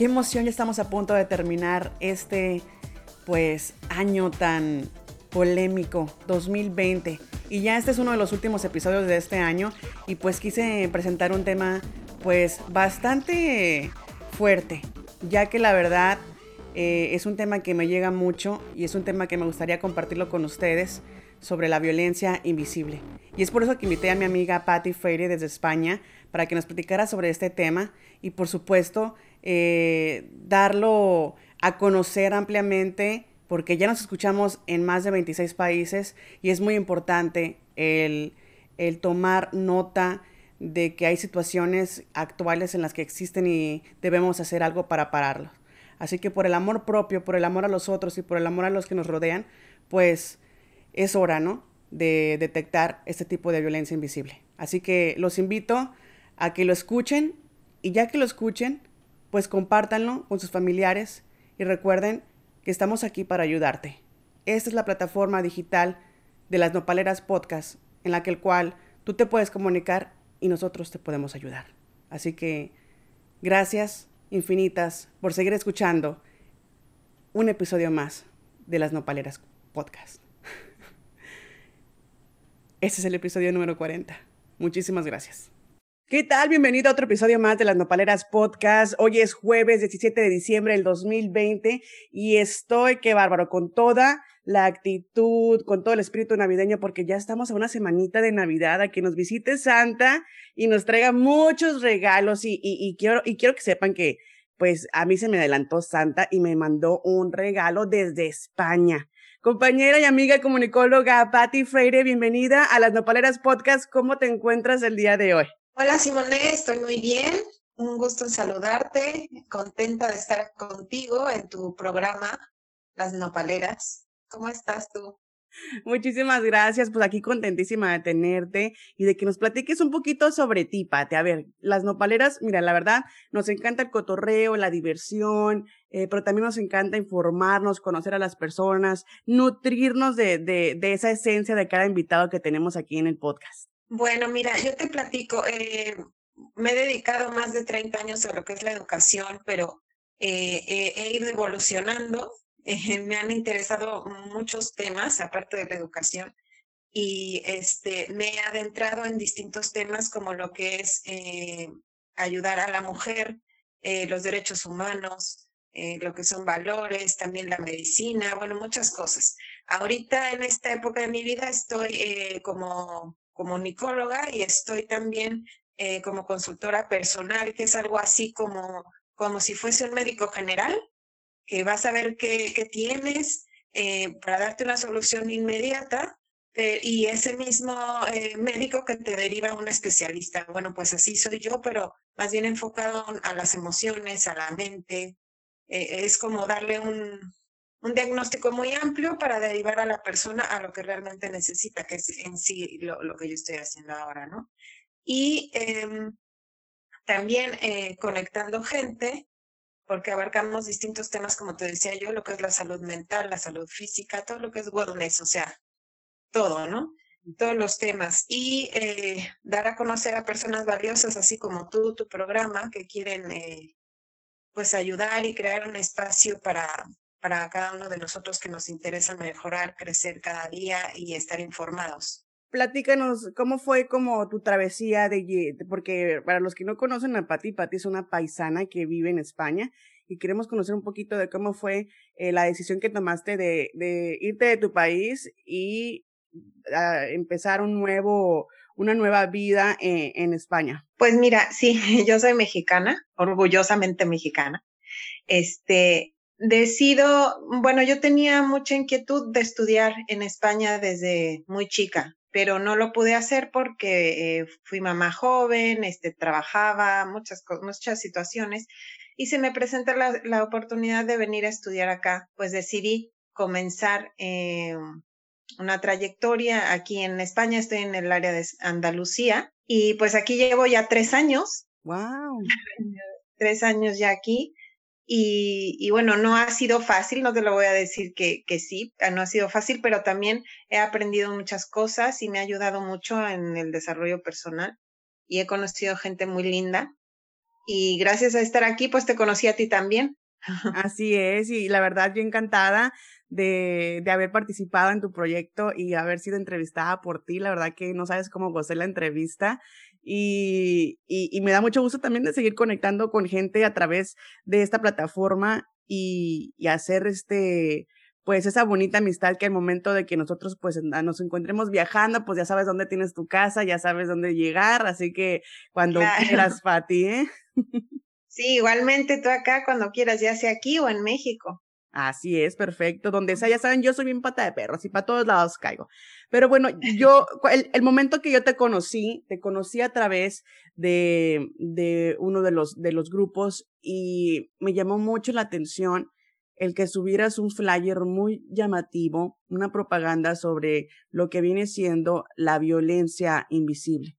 Qué emoción, ya estamos a punto de terminar este pues año tan polémico 2020 y ya este es uno de los últimos episodios de este año. Y pues quise presentar un tema pues bastante fuerte ya que la verdad eh, es un tema que me llega mucho y es un tema que me gustaría compartirlo con ustedes sobre la violencia invisible. Y es por eso que invité a mi amiga Patty Freire desde España para que nos platicara sobre este tema. Y por supuesto eh, darlo a conocer ampliamente porque ya nos escuchamos en más de 26 países y es muy importante el, el tomar nota de que hay situaciones actuales en las que existen y debemos hacer algo para pararlo. Así que por el amor propio, por el amor a los otros y por el amor a los que nos rodean, pues es hora, ¿no? De detectar este tipo de violencia invisible. Así que los invito a que lo escuchen y ya que lo escuchen, pues compártanlo con sus familiares y recuerden que estamos aquí para ayudarte. Esta es la plataforma digital de las Nopaleras Podcast en la que el cual tú te puedes comunicar y nosotros te podemos ayudar. Así que gracias infinitas por seguir escuchando un episodio más de las Nopaleras Podcast. Este es el episodio número 40. Muchísimas gracias. ¿Qué tal? Bienvenido a otro episodio más de las Nopaleras Podcast. Hoy es jueves 17 de diciembre del 2020 y estoy, qué bárbaro, con toda la actitud, con todo el espíritu navideño, porque ya estamos a una semanita de Navidad, a que nos visite Santa y nos traiga muchos regalos y, y, quiero, y quiero que sepan que pues a mí se me adelantó Santa y me mandó un regalo desde España. Compañera y amiga comunicóloga Patti Freire, bienvenida a las Nopaleras Podcast. ¿Cómo te encuentras el día de hoy? Hola Simone, estoy muy bien. Un gusto en saludarte. Contenta de estar contigo en tu programa Las Nopaleras. ¿Cómo estás tú? Muchísimas gracias, pues aquí contentísima de tenerte y de que nos platiques un poquito sobre ti, Pate. A ver, las nopaleras, mira, la verdad, nos encanta el cotorreo, la diversión, eh, pero también nos encanta informarnos, conocer a las personas, nutrirnos de, de, de esa esencia de cada invitado que tenemos aquí en el podcast. Bueno, mira, yo te platico, eh, me he dedicado más de 30 años a lo que es la educación, pero eh, he ido evolucionando, eh, me han interesado muchos temas aparte de la educación y este, me he adentrado en distintos temas como lo que es ayudar a la mujer, los derechos humanos, lo que son valores, también la medicina, bueno, muchas cosas. Ahorita en esta época de mi vida estoy como como nicóloga y estoy también eh, como consultora personal, que es algo así como, como si fuese un médico general, que vas a ver qué, qué tienes eh, para darte una solución inmediata eh, y ese mismo médico que te deriva a un especialista. Bueno, pues así soy yo, pero más bien enfocado a las emociones, a la mente. es como darle un, un diagnóstico muy amplio para derivar a la persona a lo que realmente necesita, que es en sí lo, lo que yo estoy haciendo ahora, ¿no? Y em, también eh, conectando gente, porque abarcamos distintos temas, como te decía yo, lo que es la salud mental, la salud física, todo lo que es wellness, o sea, todo, ¿no? Todos los temas. Y eh, dar a conocer a personas valiosas, así como tú, tu programa, que quieren, eh, pues, ayudar y crear un espacio para para cada uno de nosotros que nos interesa mejorar, crecer cada día y estar informados. Platícanos, ¿cómo fue como tu travesía de, porque para los que no conocen a Pati, Pati es una paisana que vive en España y queremos conocer un poquito de cómo fue eh, la decisión que tomaste de, de irte de tu país y ah, empezar un nuevo, una nueva vida en, en España. Pues mira, sí, yo soy mexicana, orgullosamente mexicana. Este, decido, bueno, yo tenía mucha inquietud de estudiar en España desde muy chica, pero no lo pude hacer porque eh, fui mamá joven, este, trabajaba, muchas, muchas situaciones, y se me presentó la, la, oportunidad de venir a estudiar acá, pues decidí comenzar eh, una trayectoria aquí en España, estoy en el área de Andalucía, y pues aquí llevo ya tres años. ¡Wow! tres años ya aquí. Y, bueno, no ha sido fácil, no te lo voy a decir que, que sí, ah, no ha sido fácil, pero también he aprendido muchas cosas y me ha ayudado mucho en el desarrollo personal y he conocido gente muy linda. y gracias a estar aquí, pues te conocí a ti también. Así es, y la verdad yo encantada de, de, haber participado en tu proyecto y haber sido entrevistada por ti. La verdad que no sabes cómo gocé la entrevista y, y, y, me da mucho gusto también de seguir conectando con gente a través de esta plataforma y, y hacer este, pues esa bonita amistad que al momento de que nosotros pues nos encontremos viajando, pues ya sabes dónde tienes tu casa, ya sabes dónde llegar, así que cuando quieras, Pati, ¿eh? Sí, igualmente tú acá cuando quieras, ya sea aquí o en México. Así es, perfecto. Donde sea, ya saben, yo soy bien pata de perro, así para todos lados caigo. Pero bueno, yo, el, el, momento que yo te conocí, te conocí a través de, de uno de los, de los grupos y me llamó mucho la atención el que subieras un flyer muy llamativo, una propaganda sobre lo que viene siendo la violencia invisible.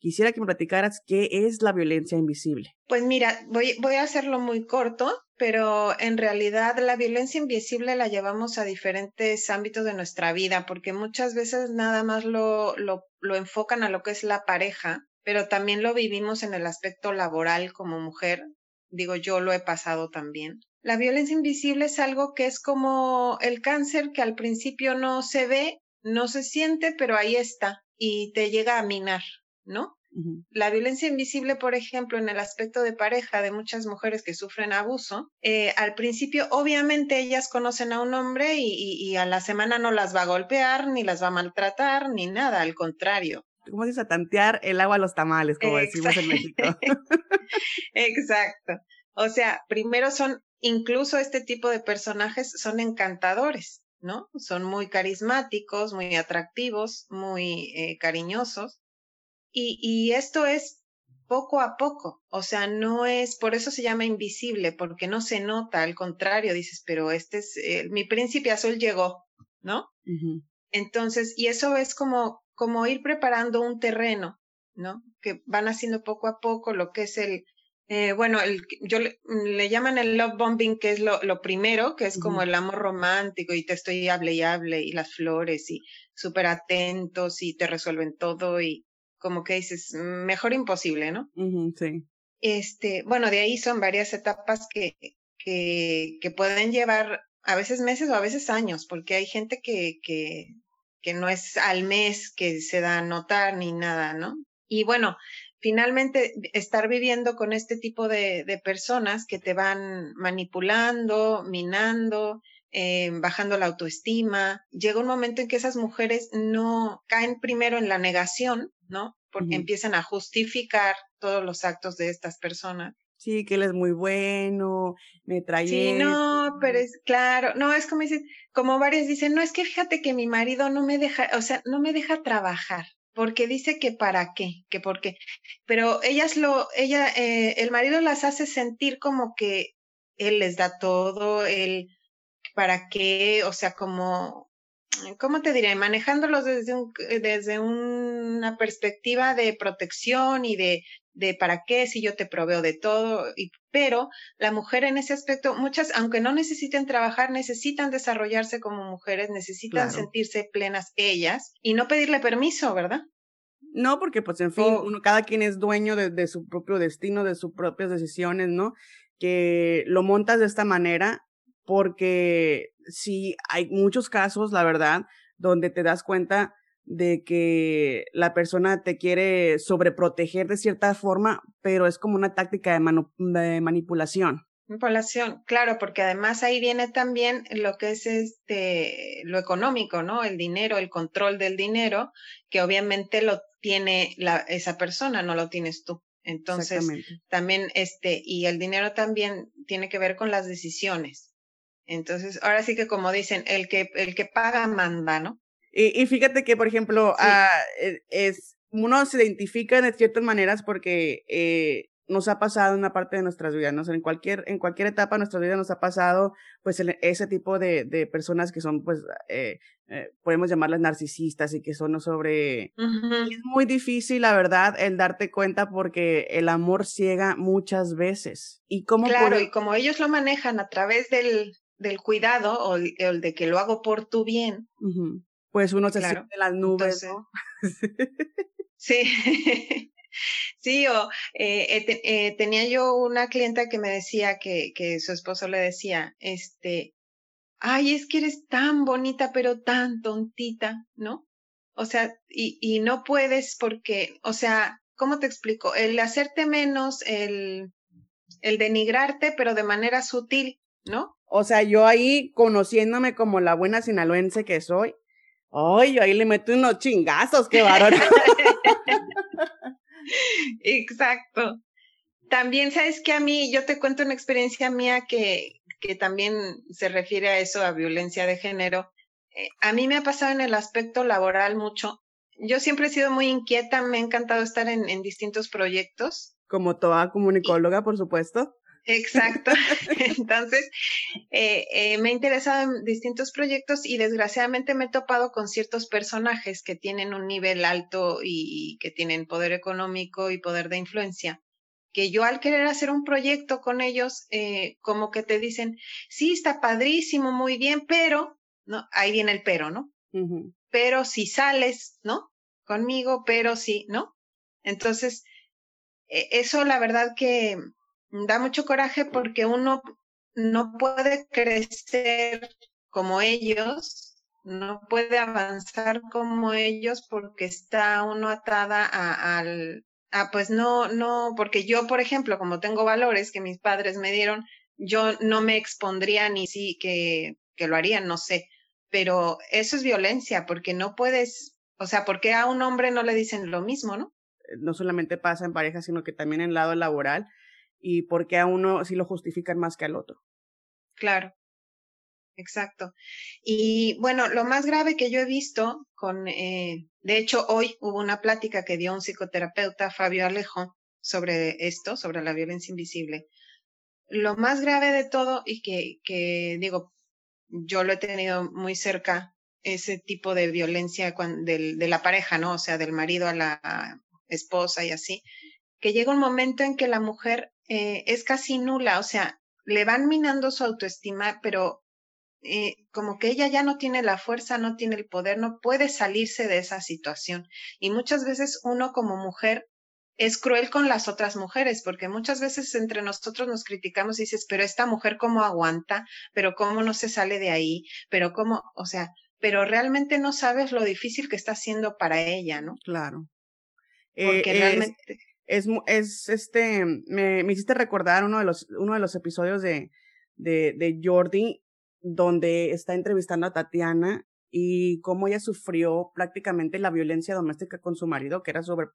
Quisiera que me platicaras qué es la violencia invisible. Pues mira, voy, a hacerlo muy corto, pero en realidad la violencia invisible la llevamos a diferentes ámbitos de nuestra vida, porque muchas veces nada más lo, lo enfocan a lo que es la pareja, pero también lo vivimos en el aspecto laboral como mujer. Digo, yo lo he pasado también. La violencia invisible es algo que es como el cáncer que al principio no se ve, no se siente, pero ahí está y te llega a minar, ¿no? La violencia invisible, por ejemplo, en el aspecto de pareja de muchas mujeres que sufren abuso, eh, al principio obviamente ellas conocen a un hombre y, y, a la semana no las va a golpear, ni las va a maltratar, ni nada, al contrario. ¿Cómo dices? A tantear el agua a los tamales, como decimos en México. Exacto. O sea, primero son incluso este tipo de personajes son encantadores, ¿no? Son muy carismáticos, muy atractivos, muy eh, cariñosos. Y, y esto es poco a poco, o sea, no es, por eso se llama invisible, porque no se nota, al contrario, dices, pero este es, eh, mi príncipe azul llegó, ¿no? Entonces, y eso es como, como ir preparando un terreno, ¿no? Que van haciendo poco a poco lo que es el, eh, bueno, el, yo le, le, llaman el love bombing, que es lo, lo primero, que es uh -huh. como el amor romántico y te estoy hable y hable y las flores y súper atentos y te resuelven todo y como que dices, mejor imposible, ¿no? Uh -huh, sí. Este, bueno, de ahí son varias etapas que, que, que pueden llevar a veces meses o a veces años, porque hay gente que, que, que no es al mes que se da a notar ni nada, ¿no? Y bueno, finalmente estar viviendo con este tipo de, de personas que te van manipulando, minando, eh, bajando la autoestima, llega un momento en que esas mujeres no caen primero en la negación, ¿no? Porque uh -huh. empiezan a justificar todos los actos de estas personas. Sí, que él es muy bueno, me trae. Sí, no, pero es claro, no, es como dicen, como varios dicen, no, es que fíjate que mi marido no me deja, o sea, no me deja trabajar porque dice que para qué, que por qué. Pero ellas lo, ella, eh, el marido las hace sentir como que él les da todo, él, para qué, o sea, como, ¿cómo te diré? Manejándolos desde, un, desde una perspectiva de protección y de, de para qué si yo te proveo de todo, y, pero la mujer en ese aspecto, muchas, aunque no necesiten trabajar, necesitan desarrollarse como mujeres, necesitan claro. sentirse plenas ellas y no pedirle permiso, ¿verdad? No, porque pues en fin, uno, cada quien es dueño de, de, su propio destino, de sus propias decisiones, ¿no? Que lo montas de esta manera porque sí hay muchos casos, la verdad, donde te das cuenta de que la persona te quiere sobreproteger de cierta forma, pero es como una táctica de, manipulación. Manipulación, claro, porque además ahí viene también lo que es este lo económico, ¿no? El dinero, el control del dinero, que obviamente lo tiene la, esa persona, no lo tienes tú. Entonces, también este, y el dinero también tiene que ver con las decisiones. Entonces, ahora sí que como dicen, el que, el que paga manda, ¿no? Y, y fíjate que, por ejemplo, sí. uh, es, uno se identifica de ciertas maneras porque eh, nos ha pasado en una parte de nuestras vidas, ¿no? O sea, en cualquier, en cualquier etapa de nuestra vida nos ha pasado, pues, el, ese tipo de, de personas que son, pues, eh, eh, podemos llamarlas narcisistas y que son sobre... Uh -huh. Es muy difícil, la verdad, el darte cuenta porque el amor ciega muchas veces. Y cómo claro, y como ellos lo manejan a través del, del cuidado o el, el de que lo hago por tu bien, uh -huh pues uno se claro. siente en las nubes, Entonces, ¿no? sí. Sí, o eh, eh, tenía yo una clienta que me decía que, que su esposo le decía, este, ay, es que eres tan bonita, pero tan tontita, ¿no? O sea, y, y no puedes porque, o sea, ¿cómo te explico? El hacerte menos, el, el denigrarte, pero de manera sutil, ¿no? O sea, yo ahí conociéndome como la buena sinaloense que soy, ay, yo ahí le meto unos chingazos, qué varón. Exacto. También sabes que a mí, yo te cuento una experiencia mía que, que también se refiere a eso, a violencia de género. Eh, a mí me ha pasado en el aspecto laboral mucho. Yo siempre he sido muy inquieta, me ha encantado estar en, en distintos proyectos. Como toda comunicóloga, por supuesto. Exacto. Entonces, eh, eh, me he interesado en distintos proyectos y desgraciadamente me he topado con ciertos personajes que tienen un nivel alto y, que tienen poder económico y poder de influencia. Que yo al querer hacer un proyecto con ellos, eh, como que te dicen, sí, está padrísimo, muy bien, pero, ¿no? Ahí viene el pero, ¿no? Pero si sales, ¿no? Conmigo, pero sí, ¿no? Entonces, e, eso la verdad que da mucho coraje porque uno no puede crecer como ellos, no puede avanzar como ellos porque está uno atada a, al, a pues no, no, porque yo, por ejemplo, como tengo valores que mis padres me dieron, yo no me expondría ni si que, que lo harían, no sé, pero eso es violencia porque no puedes, o sea, porque a un hombre no le dicen lo mismo, ¿no? No solamente pasa en pareja, sino que también en el lado laboral y por qué a uno sí lo justifican más que al otro. Claro, exacto. Y bueno, lo más grave que yo he visto con, eh, de hecho, hoy hubo una plática que dio un psicoterapeuta, Fabio Alejo, sobre esto, sobre la violencia invisible. Lo más grave de todo y que, que digo, yo lo he tenido muy cerca, ese tipo de violencia de, de la pareja, ¿no? O sea, del marido a la esposa y así, que llega un momento en que la mujer eh, es casi nula, o sea, le van minando su autoestima, pero eh, como que ella ya no tiene la fuerza, no tiene el poder, no puede salirse de esa situación. Y muchas veces uno como mujer es cruel con las otras mujeres, porque muchas veces entre nosotros nos criticamos y dices, pero esta mujer cómo aguanta, pero cómo no se sale de ahí, pero cómo, o sea, pero realmente no sabes lo difícil que está haciendo para ella, ¿no? Claro. Porque eh, realmente es, es este, me, me, hiciste recordar uno de los, uno de los episodios de, de, de Jordi, donde está entrevistando a Tatiana y cómo ella sufrió prácticamente la violencia doméstica con su marido, que era sobre,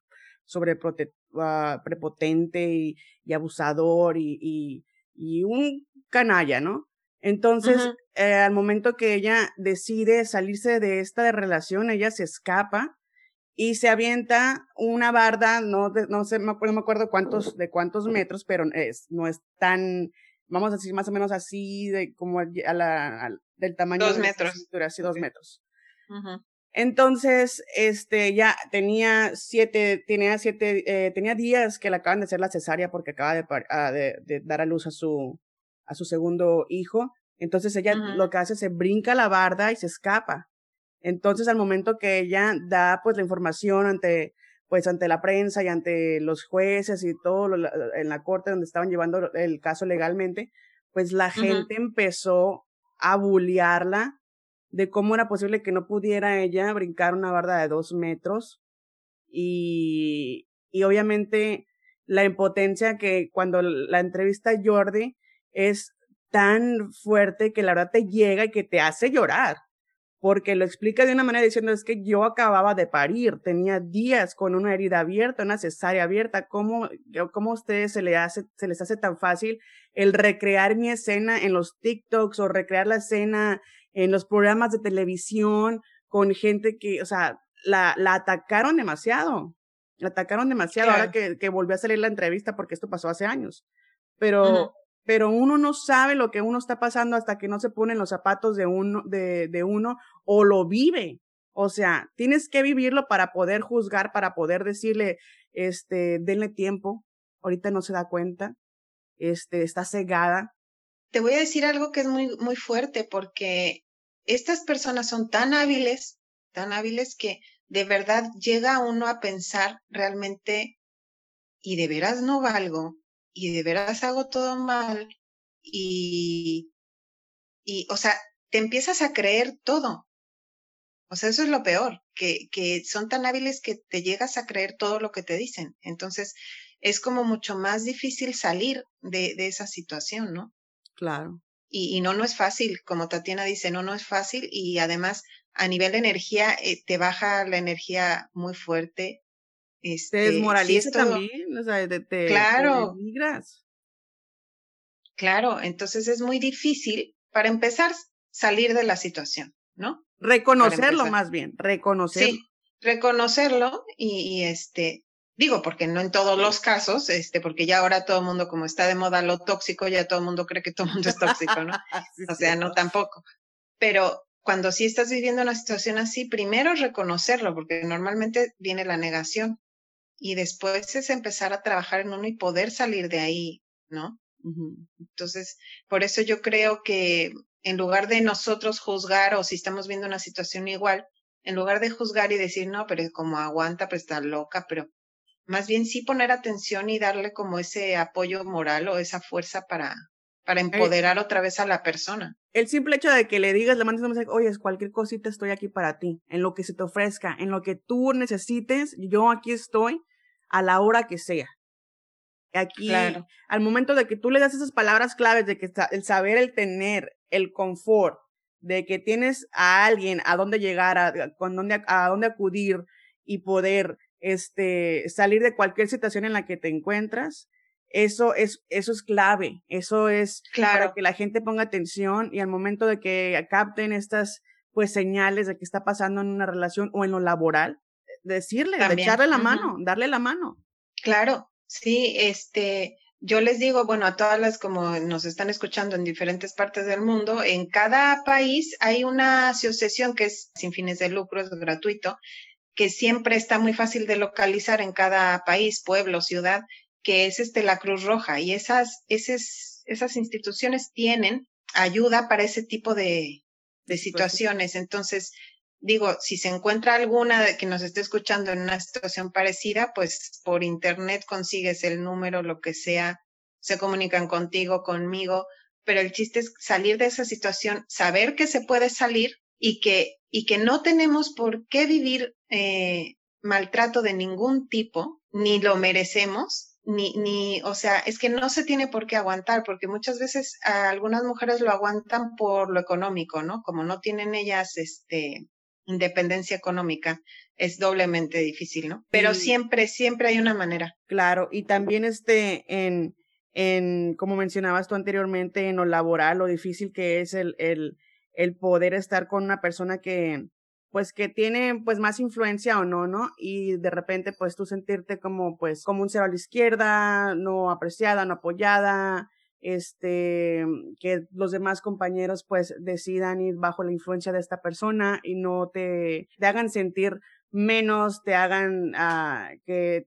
sobre uh, prepotente y, y abusador y, y, y, un canalla, ¿no? Entonces, eh, al momento que ella decide salirse de esta relación, ella se escapa y se avienta una barda, no, no sé, no me acuerdo cuántos, de cuántos metros, pero es, no es tan, vamos a decir más o menos así, de como a la, del tamaño dos metros. cintura, así dos metros. Entonces, este, ya tenía siete, tenía siete, eh, tenía días que le acaban de hacer la cesárea porque acaba de, ah, de, de, dar a luz a su, a su segundo hijo. Entonces ella lo que hace es se brinca la barda y se escapa. Entonces, al momento que ella da pues la información ante pues ante la prensa y ante los jueces y todo en la corte donde estaban llevando el caso legalmente, pues la gente empezó a bullearla de cómo era posible que no pudiera ella brincar una barda de dos metros y, y obviamente la impotencia que cuando la entrevista a Jordi es tan fuerte que la verdad te llega y que te hace llorar porque lo explica de una manera diciendo es que yo acababa de parir, tenía días con una herida abierta, una cesárea abierta, ¿cómo, cómo a ustedes se, le hace, se les hace tan fácil el recrear mi escena en los TikToks o recrear la escena en los programas de televisión con gente que, o sea, la, la atacaron demasiado, la atacaron demasiado ahora que, que volvió a salir la entrevista porque esto pasó hace años, pero pero uno no sabe lo que uno está pasando hasta que no se pone en los zapatos de uno, de uno o lo vive. O sea, tienes que vivirlo para poder juzgar, para poder decirle, este, denle tiempo. Ahorita no se da cuenta. Este, está cegada. Te voy a decir algo que es muy, muy fuerte porque estas personas son tan hábiles, tan hábiles que de verdad llega uno a pensar realmente y de veras no valgo y de veras hago todo mal y, y, o sea, te empiezas a creer todo. O sea, eso es lo peor, que, que son tan hábiles que te llegas a creer todo lo que te dicen. Entonces, es como mucho más difícil salir de, de esa situación, ¿no? Claro. Y, y, no, no es fácil, como Tatiana dice, no, no es fácil y además a nivel de energía eh, te baja la energía muy fuerte. Este, te desmoraliza también, o sea, te, claro, te Claro, entonces es muy difícil, para empezar, salir de la situación, ¿no? Reconocerlo más bien, reconocerlo. Sí, reconocerlo y, y, este, digo, porque no en todos los casos, este, porque ya ahora todo el mundo, como está de moda lo tóxico, ya todo el mundo cree que todo el mundo es tóxico, ¿no? o sea, no tampoco. Pero cuando sí estás viviendo una situación así, primero reconocerlo, porque normalmente viene la negación. Y después es empezar a trabajar en uno y poder salir de ahí, ¿no? Entonces, por eso yo creo que en lugar de nosotros juzgar o si estamos viendo una situación igual, en lugar de juzgar y decir, no, pero como aguanta, pues está loca, pero más bien sí poner atención y darle como ese apoyo moral o esa fuerza para, para empoderar otra vez a la persona. El simple hecho de que le digas, le mandes un mensaje, oye, cualquier cosita estoy aquí para ti, en lo que se te ofrezca, en lo que tú necesites, yo aquí estoy a la hora que sea. Aquí, al momento de que tú le das esas palabras claves de que el saber, el tener, el confort, de que tienes a alguien a dónde llegar, a, con dónde, a dónde acudir y poder este, salir de cualquier situación en la que te encuentras, eso es, eso es clave, eso es claro. para que la gente ponga atención y al momento de que capten estas pues señales de que está pasando en una relación o en lo laboral, decirle, echarle la mano, darle la mano. Claro, Sí, este, yo les digo, bueno, a todas las como nos están escuchando en diferentes partes del mundo, en cada país hay una asociación que es sin fines de lucro, es gratuito, que siempre está muy fácil de localizar en cada país, pueblo, ciudad, que es este la Cruz Roja y esas esas esas instituciones tienen ayuda para ese tipo de de situaciones. Entonces, digo, si se encuentra alguna que nos esté escuchando en una situación parecida, pues por internet consigues el número, lo que sea, se comunican contigo, conmigo, pero el chiste es salir de esa situación, saber que se puede salir y que, y que no tenemos por qué vivir eh, maltrato de ningún tipo, ni lo merecemos, ni, ni, o sea, es que no se tiene por qué aguantar, porque muchas veces a algunas mujeres lo aguantan por lo económico, ¿no? Como no tienen ellas, este, independencia económica es doblemente difícil, ¿no? Pero siempre, siempre hay una manera. Claro, y también este, en, en, como mencionabas tú anteriormente, en lo laboral, lo difícil que es el, el, el poder estar con una persona que, pues que tiene pues más influencia o no, ¿no? Y de repente pues tú sentirte como pues como un cero a la izquierda, no apreciada, no apoyada, este, que los demás compañeros pues decidan ir bajo la influencia de esta persona y no te, te hagan sentir menos, te hagan uh, que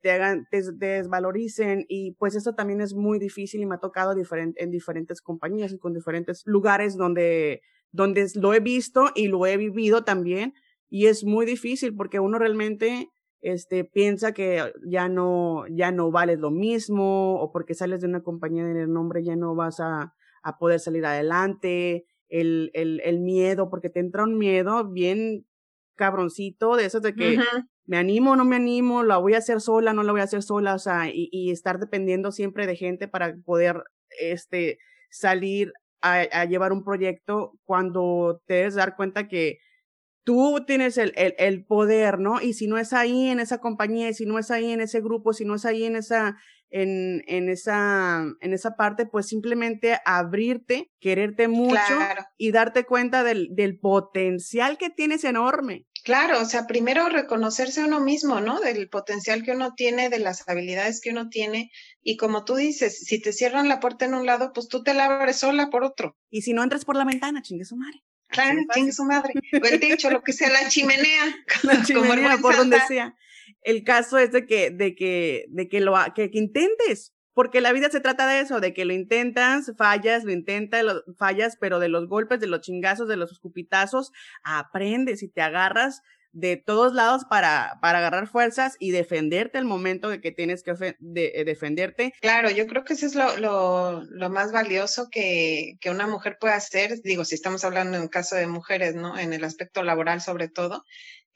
te hagan, te, desvaloricen y pues eso también es muy difícil y me ha tocado diferente, en diferentes compañías y con diferentes lugares donde, donde lo he visto y lo he vivido también y es muy difícil porque uno realmente este, piensa que ya no, ya no vales lo mismo, o porque sales de una compañía de nombre ya no vas a, a poder salir adelante, el, el, el miedo, porque te entra un miedo bien cabroncito de esos de que me animo, no me animo, la voy a hacer sola, no la voy a hacer sola, o sea, y, y estar dependiendo siempre de gente para poder, este, salir a, a llevar un proyecto cuando te des dar cuenta que tú tienes el, el, el, poder, ¿no? Y si no es ahí en esa compañía, y si no es ahí en ese grupo, si no es ahí en esa, en, en esa, en esa parte, pues simplemente abrirte, quererte mucho y darte cuenta del, del potencial que tienes enorme. Claro, o sea, primero reconocerse a uno mismo, ¿no? Del potencial que uno tiene, de las habilidades que uno tiene. Y como tú dices, si te cierran la puerta en un lado, pues tú te la abres sola por otro. Y si no entras por la ventana, chingue su madre. Claro, tiene su madre. O el techo, lo que sea, la chimenea. La chimenea, por donde sea. El caso es de que, de que, de que lo, que, que, intentes. Porque la vida se trata de eso, de que lo intentas, fallas, lo intentas, lo, fallas, pero de los golpes, de los chingazos, de los escupitazos, aprendes y te agarras de todos lados para, para agarrar fuerzas y defenderte el momento de que tienes que de, eh, defenderte. Claro, yo creo que eso es lo, lo, más valioso que, que, una mujer puede hacer, digo, si estamos hablando en el caso de mujeres, ¿no? En el aspecto laboral sobre todo,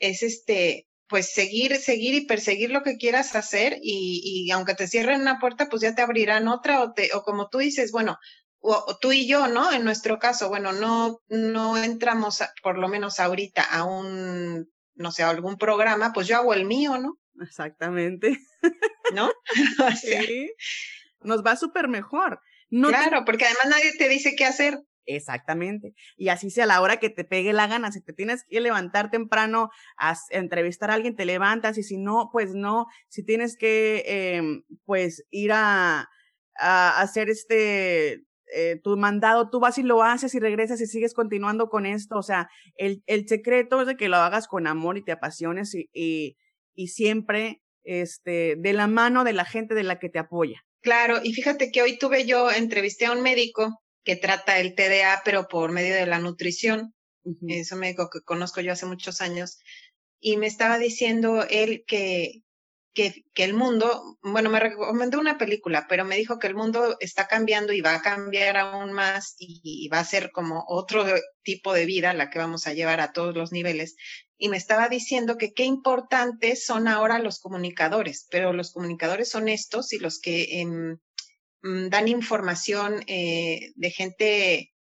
es este, pues seguir, seguir y perseguir lo que quieras hacer y, y aunque te cierren una puerta, pues ya te abrirán otra o, te, o como tú dices, bueno, o, tú y yo, ¿no? En nuestro caso, bueno, no, no entramos, por lo menos ahorita, a un no sé, algún programa, pues yo hago el mío, ¿no? Exactamente. ¿No? sí. Nos va súper mejor. claro, porque además nadie te dice qué hacer. Exactamente. Y así sea la hora que te pegue la gana, si te tienes que levantar temprano a, entrevistar a alguien, te levantas y si no, pues no. Si tienes que, em, pues ir a, a hacer este, eh, tu mandado, tú vas y lo haces y regresas y sigues continuando con esto. O sea, el, el secreto es de que lo hagas con amor y te apasiones y, y, y siempre este, de la mano de la gente de la que te apoya. Claro, y fíjate que hoy tuve yo, entrevisté a un médico que trata el TDA, pero por medio de la nutrición. Es un médico que conozco yo hace muchos años. Y me estaba diciendo él que, que, que, el mundo, bueno, me recomendó una película, pero me dijo que el mundo está cambiando y va a cambiar aún más y, va a ser como otro tipo de vida la que vamos a llevar a todos los niveles. Y me estaba diciendo que qué importantes son ahora los comunicadores, pero los comunicadores son estos y los que mm, dan información eh, de gente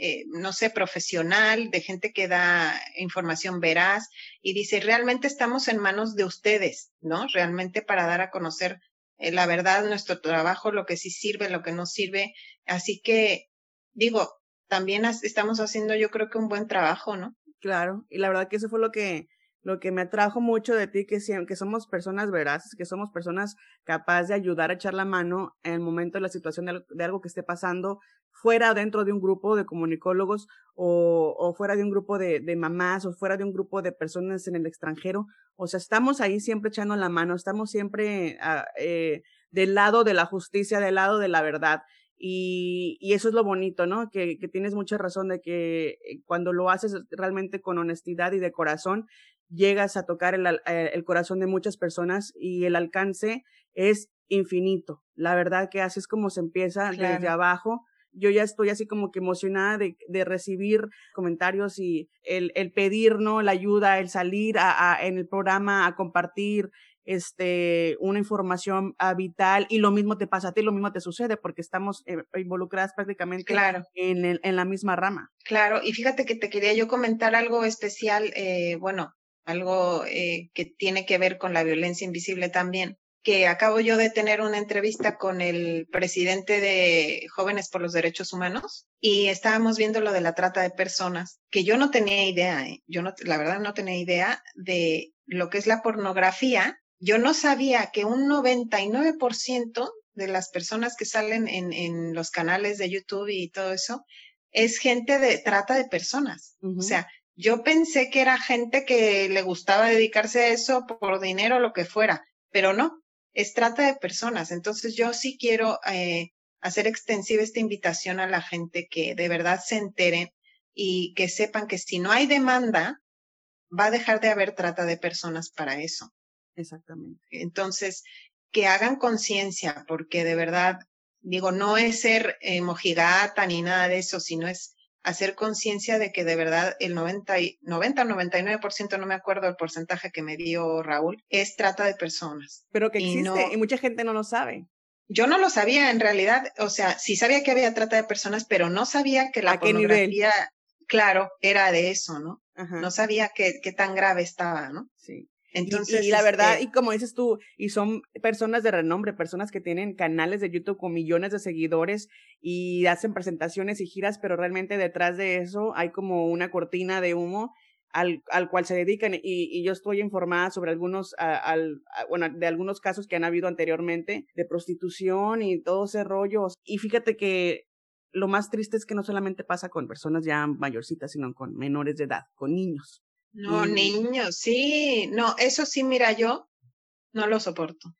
eh, no sé, profesional, de gente que da información veraz y dice, realmente estamos en manos de ustedes, ¿no? Realmente para dar a conocer eh, la verdad, nuestro trabajo, lo que sí sirve, lo que no sirve. Así que, digo, también estamos haciendo yo creo que un buen trabajo, ¿no? Claro, y la verdad que eso fue lo que lo que me atrajo mucho de ti, que, que somos personas veraces, que somos personas capaces de ayudar a echar la mano en el momento de la situación de, algo que esté pasando, fuera dentro de un grupo de comunicólogos o, o fuera de un grupo de, mamás o fuera de un grupo de personas en el extranjero. O sea, estamos ahí siempre echando la mano, estamos siempre ah, eh, del lado de la justicia, del lado de la verdad. Y, y, eso es lo bonito, ¿no? Que, que, tienes mucha razón de que eh, cuando lo haces realmente con honestidad y de corazón, llegas a tocar el, eh, el corazón de muchas personas y el alcance es infinito. La verdad que así es como se empieza desde abajo. Yo ya estoy así como que emocionada de, de recibir comentarios y el, el pedir, ¿no? La ayuda, el salir a, a, en el programa a compartir, este, una información ah, vital y lo mismo te pasa a ti, lo mismo te sucede porque estamos eh, involucradas prácticamente claro. en, el, en la misma rama. Claro, y fíjate que te quería yo comentar algo especial, eh, bueno, algo eh, que tiene que ver con la violencia invisible también, que acabo yo de tener una entrevista con el presidente de Jóvenes por los Derechos Humanos y estábamos viendo lo de la trata de personas, que yo no tenía idea, yo no, la verdad no tenía idea de lo que es la pornografía yo no sabía que un 99% de las personas que salen en, en, los canales de YouTube y todo eso es gente de trata de personas. O sea, yo pensé que era gente que le gustaba dedicarse a eso por dinero o lo que fuera, pero no, es trata de personas. Entonces yo sí quiero eh, hacer extensiva esta invitación a la gente que de verdad se enteren y que sepan que si no hay demanda, va a dejar de haber trata de personas para eso. Exactamente. Entonces, que hagan conciencia, porque de verdad, digo, no es ser eh, mojigata ni nada de eso, sino es hacer conciencia de que de verdad el 90, 90 99%, no me acuerdo el porcentaje que me dio Raúl, es trata de personas. Pero que existe y, mucha gente no lo sabe. Yo no lo sabía en realidad, o sea, sí sabía que había trata de personas, pero no sabía que la pornografía, claro, era de eso, ¿no? No sabía qué, qué tan grave estaba, ¿no? Sí. Entonces, y, la verdad, este y como dices tú, y son personas de renombre, personas que tienen canales de YouTube con millones de seguidores y hacen presentaciones y giras, pero realmente detrás de eso hay como una cortina de humo al, al cual se dedican. Y, y yo estoy informada sobre algunos, al, bueno, de algunos casos que han habido anteriormente de prostitución y todo ese rollo. Y fíjate que lo más triste es que no solamente pasa con personas ya mayorcitas, sino con menores de edad, con niños. No, niños, sí, no, eso sí, mira, yo no lo soporto.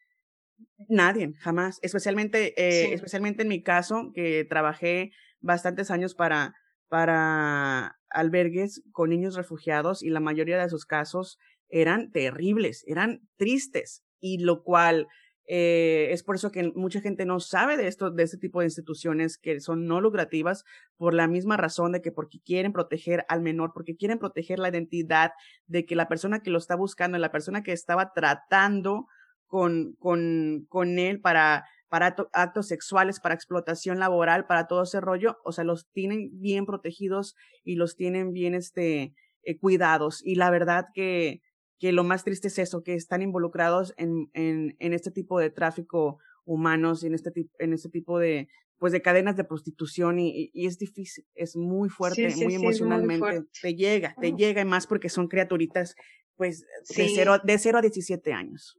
Nadie, jamás, especialmente, eh, especialmente en mi caso, que trabajé bastantes años para, para albergues con niños refugiados y la mayoría de sus casos eran terribles, eran tristes, y lo cual eh, es por eso que mucha gente no sabe de esto, de este tipo de instituciones que son no lucrativas, por la misma razón de que porque quieren proteger al menor, porque quieren proteger la identidad de que la persona que lo está buscando, la persona que estaba tratando con, con, con él para, para actos sexuales, para explotación laboral, para todo ese rollo, o sea, los tienen bien protegidos y los tienen bien, este, eh, cuidados. Y la verdad que, que lo más triste es eso, que están involucrados en, en, en este tipo de tráfico humanos y en este, en este tipo de, pues de cadenas de prostitución y, y, es difícil, es muy fuerte, muy emocionalmente, te llega, te llega y más porque son criaturitas pues de cero, de cero a 17 años.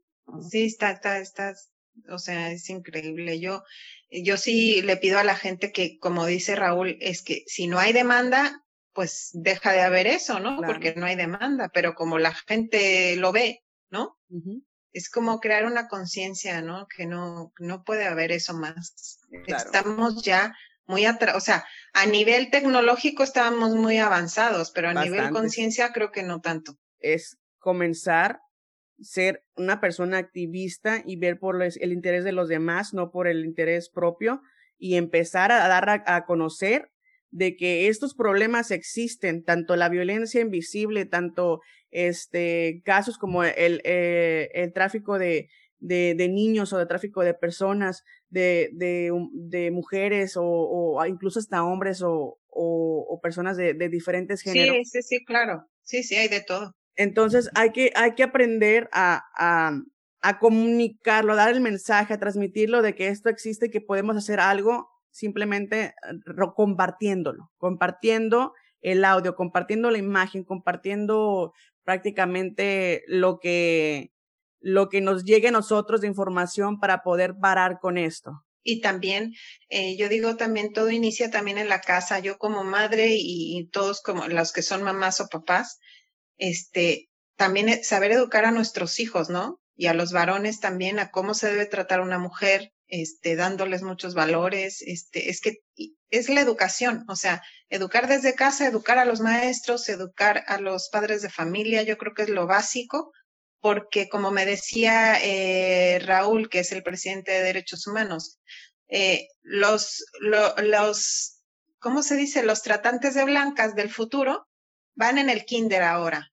Sí, está, está, está, o sea, es increíble. Yo, yo sí le pido a la gente que, como dice Raúl, es que si no hay demanda, pues deja de haber eso, ¿no? Porque no hay demanda, pero como la gente lo ve, ¿no? Es como crear una conciencia, ¿no? Que no, no puede haber eso más. Estamos ya muy atrás, o sea, a nivel tecnológico estábamos muy avanzados, pero a nivel conciencia creo que no tanto. Es comenzar ser una persona activista y ver por el interés de los demás, no por el interés propio, y empezar a dar a conocer de que estos problemas existen, tanto la violencia invisible, tanto este, casos como el, eh, el tráfico de, de, de, niños o de tráfico de personas, de, de, de mujeres o, o, incluso hasta hombres o, o, o personas de, de, diferentes géneros. Sí, sí, sí, claro. Sí, sí, hay de todo. Entonces hay que, hay que aprender a, a, a comunicarlo, a dar el mensaje, a transmitirlo de que esto existe y que podemos hacer algo simplemente eh, compartiéndolo, compartiendo el audio, compartiendo la imagen, compartiendo prácticamente lo que, lo que nos llegue a nosotros de información para poder parar con esto. Y también, eh, yo digo también, todo inicia también en la casa. Yo como madre y, y todos como los que son mamás o papás, este, también e, saber educar a nuestros hijos, ¿no? Y a los varones también a cómo se debe tratar una mujer, este, dándoles muchos valores, este, es que es la educación, o sea, educar desde casa, educar a los maestros, educar a los padres de familia, yo creo que es lo básico, porque como me decía eh, Raúl, que es el presidente de Derechos Humanos, eh, los, los, ¿cómo se dice? Los tratantes de blancas del futuro van en el kinder ahora.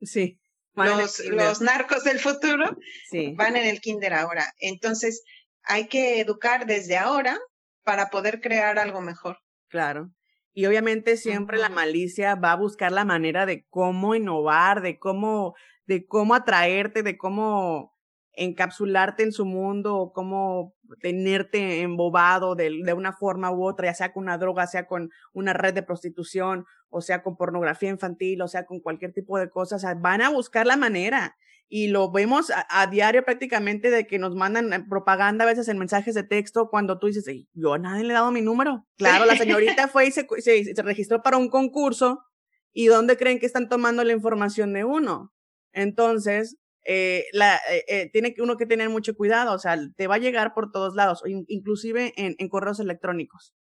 Sí. Los, los narcos del futuro sí. van en el kinder ahora. Entonces, hay que educar desde ahora para poder crear algo mejor. Claro. Y obviamente siempre la malicia va a buscar la manera de cómo innovar, de cómo, de cómo atraerte, de cómo encapsularte en su mundo o cómo tenerte embobado de, de, una forma u otra, ya sea con una droga, sea con una red de prostitución, o sea con pornografía infantil, o sea con cualquier tipo de cosas. O sea, van a buscar la manera y lo vemos a, diario prácticamente de que nos mandan eh, propaganda a veces en mensajes de texto cuando tú dices, yo a nadie le he dado mi número. Claro, la señorita fue y se, se, registró para un concurso y ¿dónde creen que están tomando la información de uno? Entonces, eh, la, eh, eh, tiene que uno que tener mucho cuidado, o sea, te va a llegar por todos lados, inclusive en, en correos electrónicos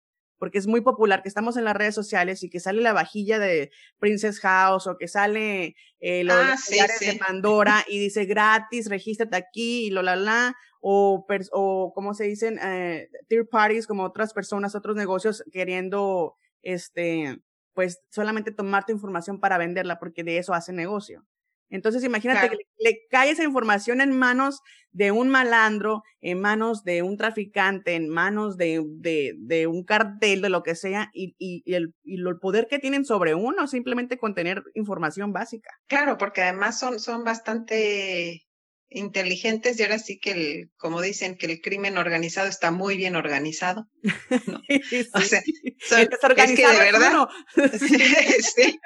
porque es muy popular que estamos en las redes sociales y que sale la vajilla de Princess House o que sale eh, los ah, de Pandora y dice gratis, regístrate aquí y lo la la, o, o como se dicen, eh, third parties como otras personas, otros negocios queriendo, este, pues solamente tomar tu información para venderla porque de eso hace negocio. Entonces, imagínate que le, cae esa información en manos de un malandro, en manos de un traficante, en manos de, de, de un cartel, de lo que sea, y, y, y, el, y el poder que tienen sobre uno simplemente con tener información básica. Claro, porque además son, son bastante inteligentes y ahora sí que, el, como dicen, que el crimen organizado está muy bien organizado. o sea, es que de verdad. sí,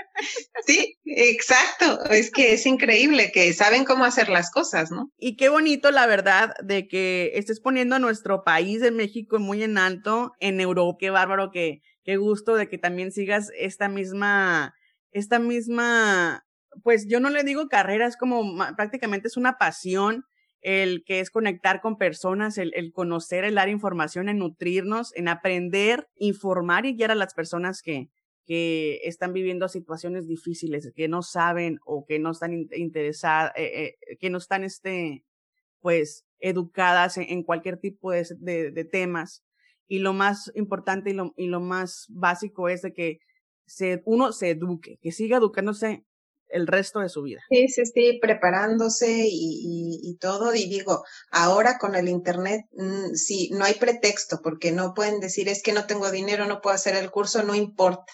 sí, exacto. Es que es increíble que saben cómo hacer las cosas, ¿no? Y qué bonito, la verdad, de que estés poniendo a nuestro país de México muy en alto en Europa. Qué bárbaro, que, qué gusto de que también sigas esta misma, esta misma pues yo no le digo carrera, es como prácticamente es una pasión el que es conectar con personas, el, conocer, el dar información, en nutrirnos, en aprender, informar y guiar a las personas que, que están viviendo situaciones difíciles, que no saben o que no están interesadas, eh, eh, que no están, este, pues, educadas en, cualquier tipo de, de, temas. Y lo más importante y lo, y lo más básico es que se, uno se eduque, que siga educándose el resto de su vida. Sí, sí, sí, preparándose y, y, todo. Y digo, ahora con el Internet, mm, sí, no hay pretexto, porque no pueden decir, es que no tengo dinero, no puedo hacer el curso, no importa.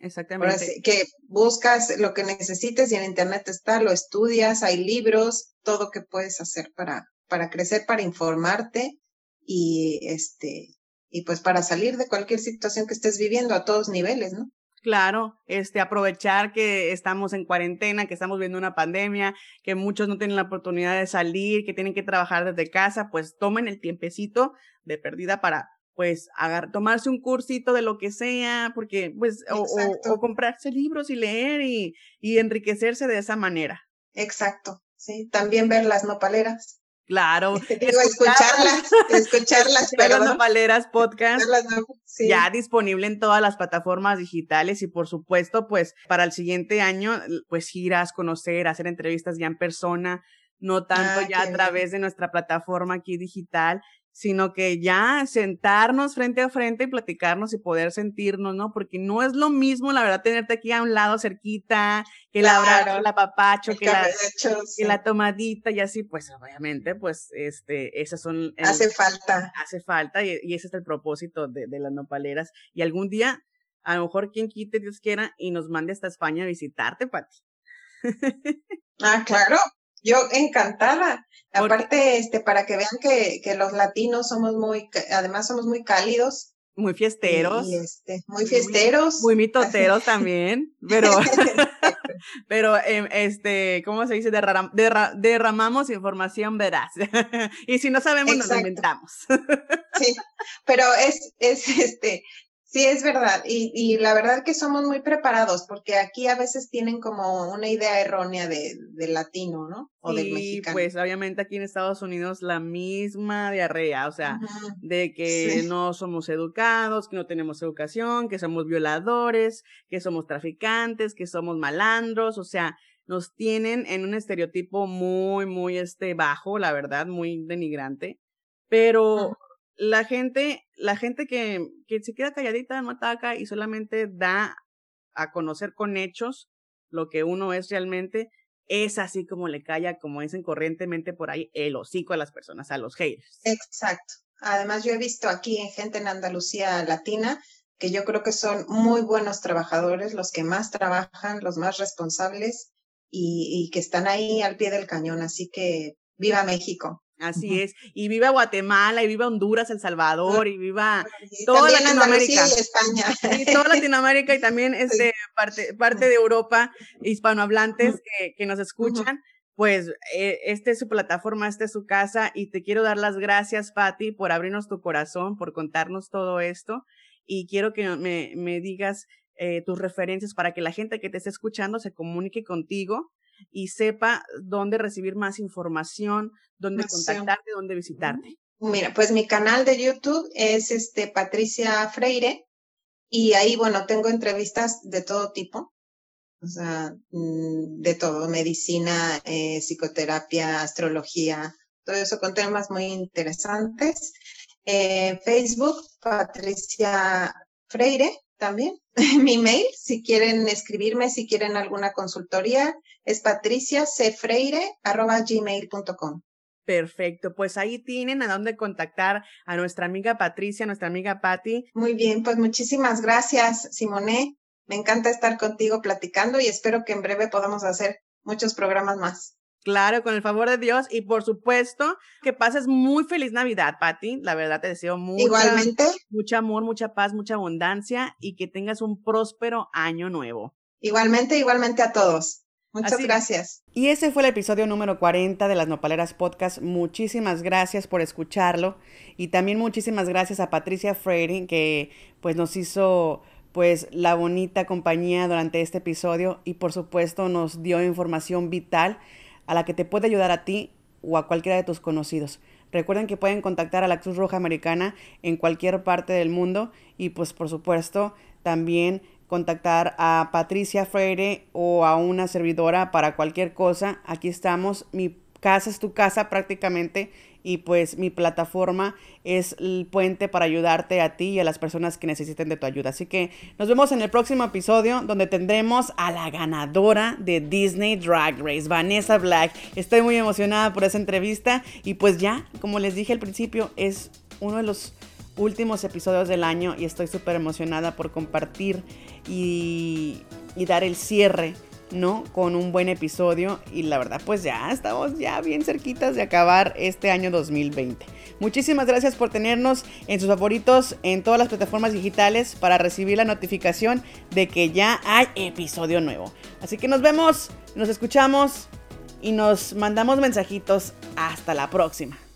Exactamente. que buscas lo que necesites y en Internet está, lo estudias, hay libros, todo que puedes hacer para, para crecer, para informarte y este, y pues para salir de cualquier situación que estés viviendo a todos niveles, ¿no? Claro, este, aprovechar que estamos en cuarentena, que estamos viendo una pandemia, que muchos no tienen la oportunidad de salir, que tienen que trabajar desde casa, pues tomen el tiempecito de pérdida para, pues, agar tomarse un cursito de lo que sea, porque, pues, o, o, comprarse libros y leer y, y enriquecerse de esa manera. Exacto, sí, también ver las nopaleras. Claro. Digo, escucharlas, escucharlas, pero las Valeras Podcast. Ya disponible en todas las plataformas digitales y por supuesto, pues para el siguiente año, pues giras, conocer, hacer entrevistas ya en persona, no tanto ah, ya a través de nuestra plataforma aquí digital, sino que ya sentarnos frente a frente y platicarnos y poder sentirnos, ¿no? Porque no es lo mismo, la verdad, tenerte aquí a un lado cerquita, que la abrazo, la papacho, que la, que la tomadita y así, pues obviamente, pues, este, esas son... hace falta. Hace falta y, ese es el propósito de, de las nopaleras. Y algún día, a lo mejor quien quite, Dios quiera, y nos mande hasta España a visitarte, Pati. ah, claro, yo encantada. Aparte, este, para que vean que, que los latinos somos muy, además somos muy cálidos. Muy fiesteros. Y, este, muy fiesteros. Muy, mitoteros también, pero, pero, em, este, ¿cómo se dice? derramamos información veraz. y si no sabemos, nos inventamos. sí, pero es, es, este, Sí, es verdad. Y, y, la verdad que somos muy preparados, porque aquí a veces tienen como una idea errónea de, del latino, ¿no? O del mexicano. pues obviamente aquí en Estados Unidos la misma diarrea, o sea, de que no somos educados, que no tenemos educación, que somos violadores, que somos traficantes, que somos malandros, o sea, nos tienen en un estereotipo muy, muy este bajo, la verdad, muy denigrante. Pero la gente, la gente que, que se queda calladita no ataca y solamente da a conocer con hechos lo que uno es realmente, es así como le calla, como dicen corrientemente por ahí, el hocico a las personas, a los haters. Exacto. Además, yo he visto aquí en gente en Andalucía latina que yo creo que son muy buenos trabajadores, los que más trabajan, los más responsables y, y que están ahí al pie del cañón. Así que viva México. Así es. Y viva Guatemala, y viva Honduras, El Salvador, y viva toda Latinoamérica. Y España. Y toda Latinoamérica y también este, parte, parte de Europa, hispanohablantes que, que nos escuchan. Pues eh, esta es su plataforma, esta es su casa y te quiero dar las gracias, Patti, por abrirnos tu corazón, por contarnos todo esto. Y quiero que me, me digas eh, tus referencias para que la gente que te esté escuchando se comunique contigo y sepa dónde recibir más información, dónde contactarte, dónde visitarte. Mira, pues mi canal de YouTube es este Patricia Freire y ahí, bueno, tengo entrevistas de todo tipo, o sea, mm, de todo, medicina, eh, psicoterapia, astrología, todo eso con temas muy interesantes. Eh, Facebook, Patricia Freire también. Mi mail, si quieren escribirme, si quieren alguna consultoría, es patriciacfreire.gmail.com. Perfecto, pues ahí tienen a dónde contactar a nuestra amiga Patricia, nuestra amiga Patti. Muy bien, pues muchísimas gracias, Simone. Me encanta estar contigo platicando y espero que en breve podamos hacer muchos programas más. Claro, con el favor de Dios y por supuesto que pases muy feliz Navidad, Patti. La verdad te deseo mucho. Igualmente. Mucho amor, mucha paz, mucha abundancia y que tengas un próspero año nuevo. Igualmente, igualmente a todos. Muchas gracias. Y ese fue el episodio número 40 de las Nopaleras Podcast. Muchísimas gracias por escucharlo y también muchísimas gracias a Patricia Freire que pues nos hizo pues la bonita compañía durante este episodio y por supuesto nos dio información vital a la que te puede ayudar a ti o a cualquiera de tus conocidos. Recuerden que pueden contactar a la Cruz Roja Americana en cualquier parte del mundo y pues por supuesto también contactar a Patricia Freire o a una servidora para cualquier cosa, aquí estamos. Mi casa es tu casa prácticamente y pues mi plataforma es el puente para ayudarte a ti y a las personas que necesiten de tu ayuda. Así que nos vemos en el próximo episodio donde tendremos a la ganadora de Disney Drag Race, Vanessa Black. Estoy muy emocionada por esa entrevista y pues ya, como les dije al principio, es uno de los últimos episodios del año y estoy súper emocionada por compartir y, y dar el cierre ¿no? Con un buen episodio y la verdad pues ya estamos ya bien cerquitas de acabar este año 2020. Muchísimas gracias por tenernos en sus favoritos en todas las plataformas digitales para recibir la notificación de que ya hay episodio nuevo. Así que nos vemos, nos escuchamos y nos mandamos mensajitos. Hasta la próxima.